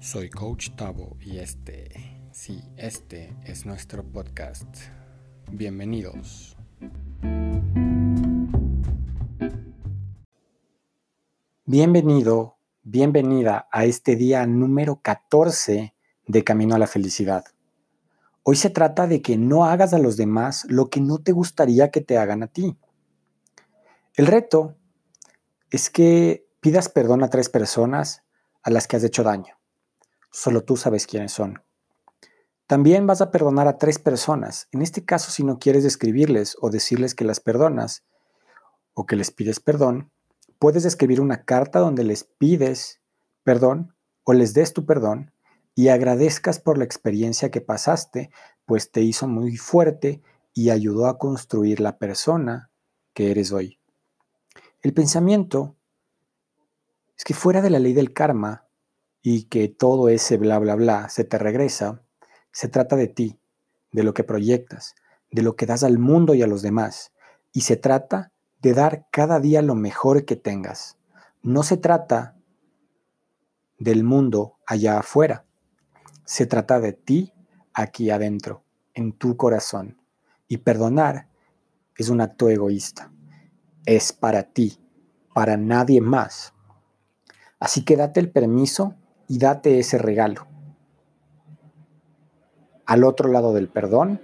Soy Coach Tavo y este, sí, este es nuestro podcast. Bienvenidos. Bienvenido, bienvenida a este día número 14 de Camino a la Felicidad. Hoy se trata de que no hagas a los demás lo que no te gustaría que te hagan a ti. El reto es que pidas perdón a tres personas a las que has hecho daño. Solo tú sabes quiénes son. También vas a perdonar a tres personas. En este caso, si no quieres escribirles o decirles que las perdonas o que les pides perdón, puedes escribir una carta donde les pides perdón o les des tu perdón y agradezcas por la experiencia que pasaste, pues te hizo muy fuerte y ayudó a construir la persona que eres hoy. El pensamiento es que fuera de la ley del karma, y que todo ese bla, bla, bla se te regresa, se trata de ti, de lo que proyectas, de lo que das al mundo y a los demás. Y se trata de dar cada día lo mejor que tengas. No se trata del mundo allá afuera. Se trata de ti aquí adentro, en tu corazón. Y perdonar es un acto egoísta. Es para ti, para nadie más. Así que date el permiso y date ese regalo. Al otro lado del perdón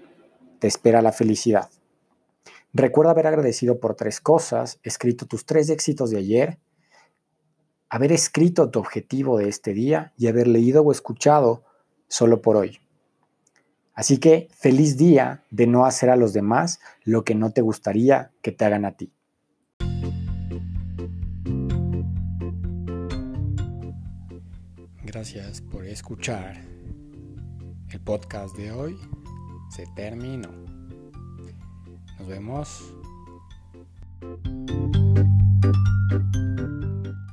te espera la felicidad. Recuerda haber agradecido por tres cosas, escrito tus tres éxitos de ayer, haber escrito tu objetivo de este día y haber leído o escuchado solo por hoy. Así que feliz día de no hacer a los demás lo que no te gustaría que te hagan a ti. Gracias por escuchar. El podcast de hoy se terminó. Nos vemos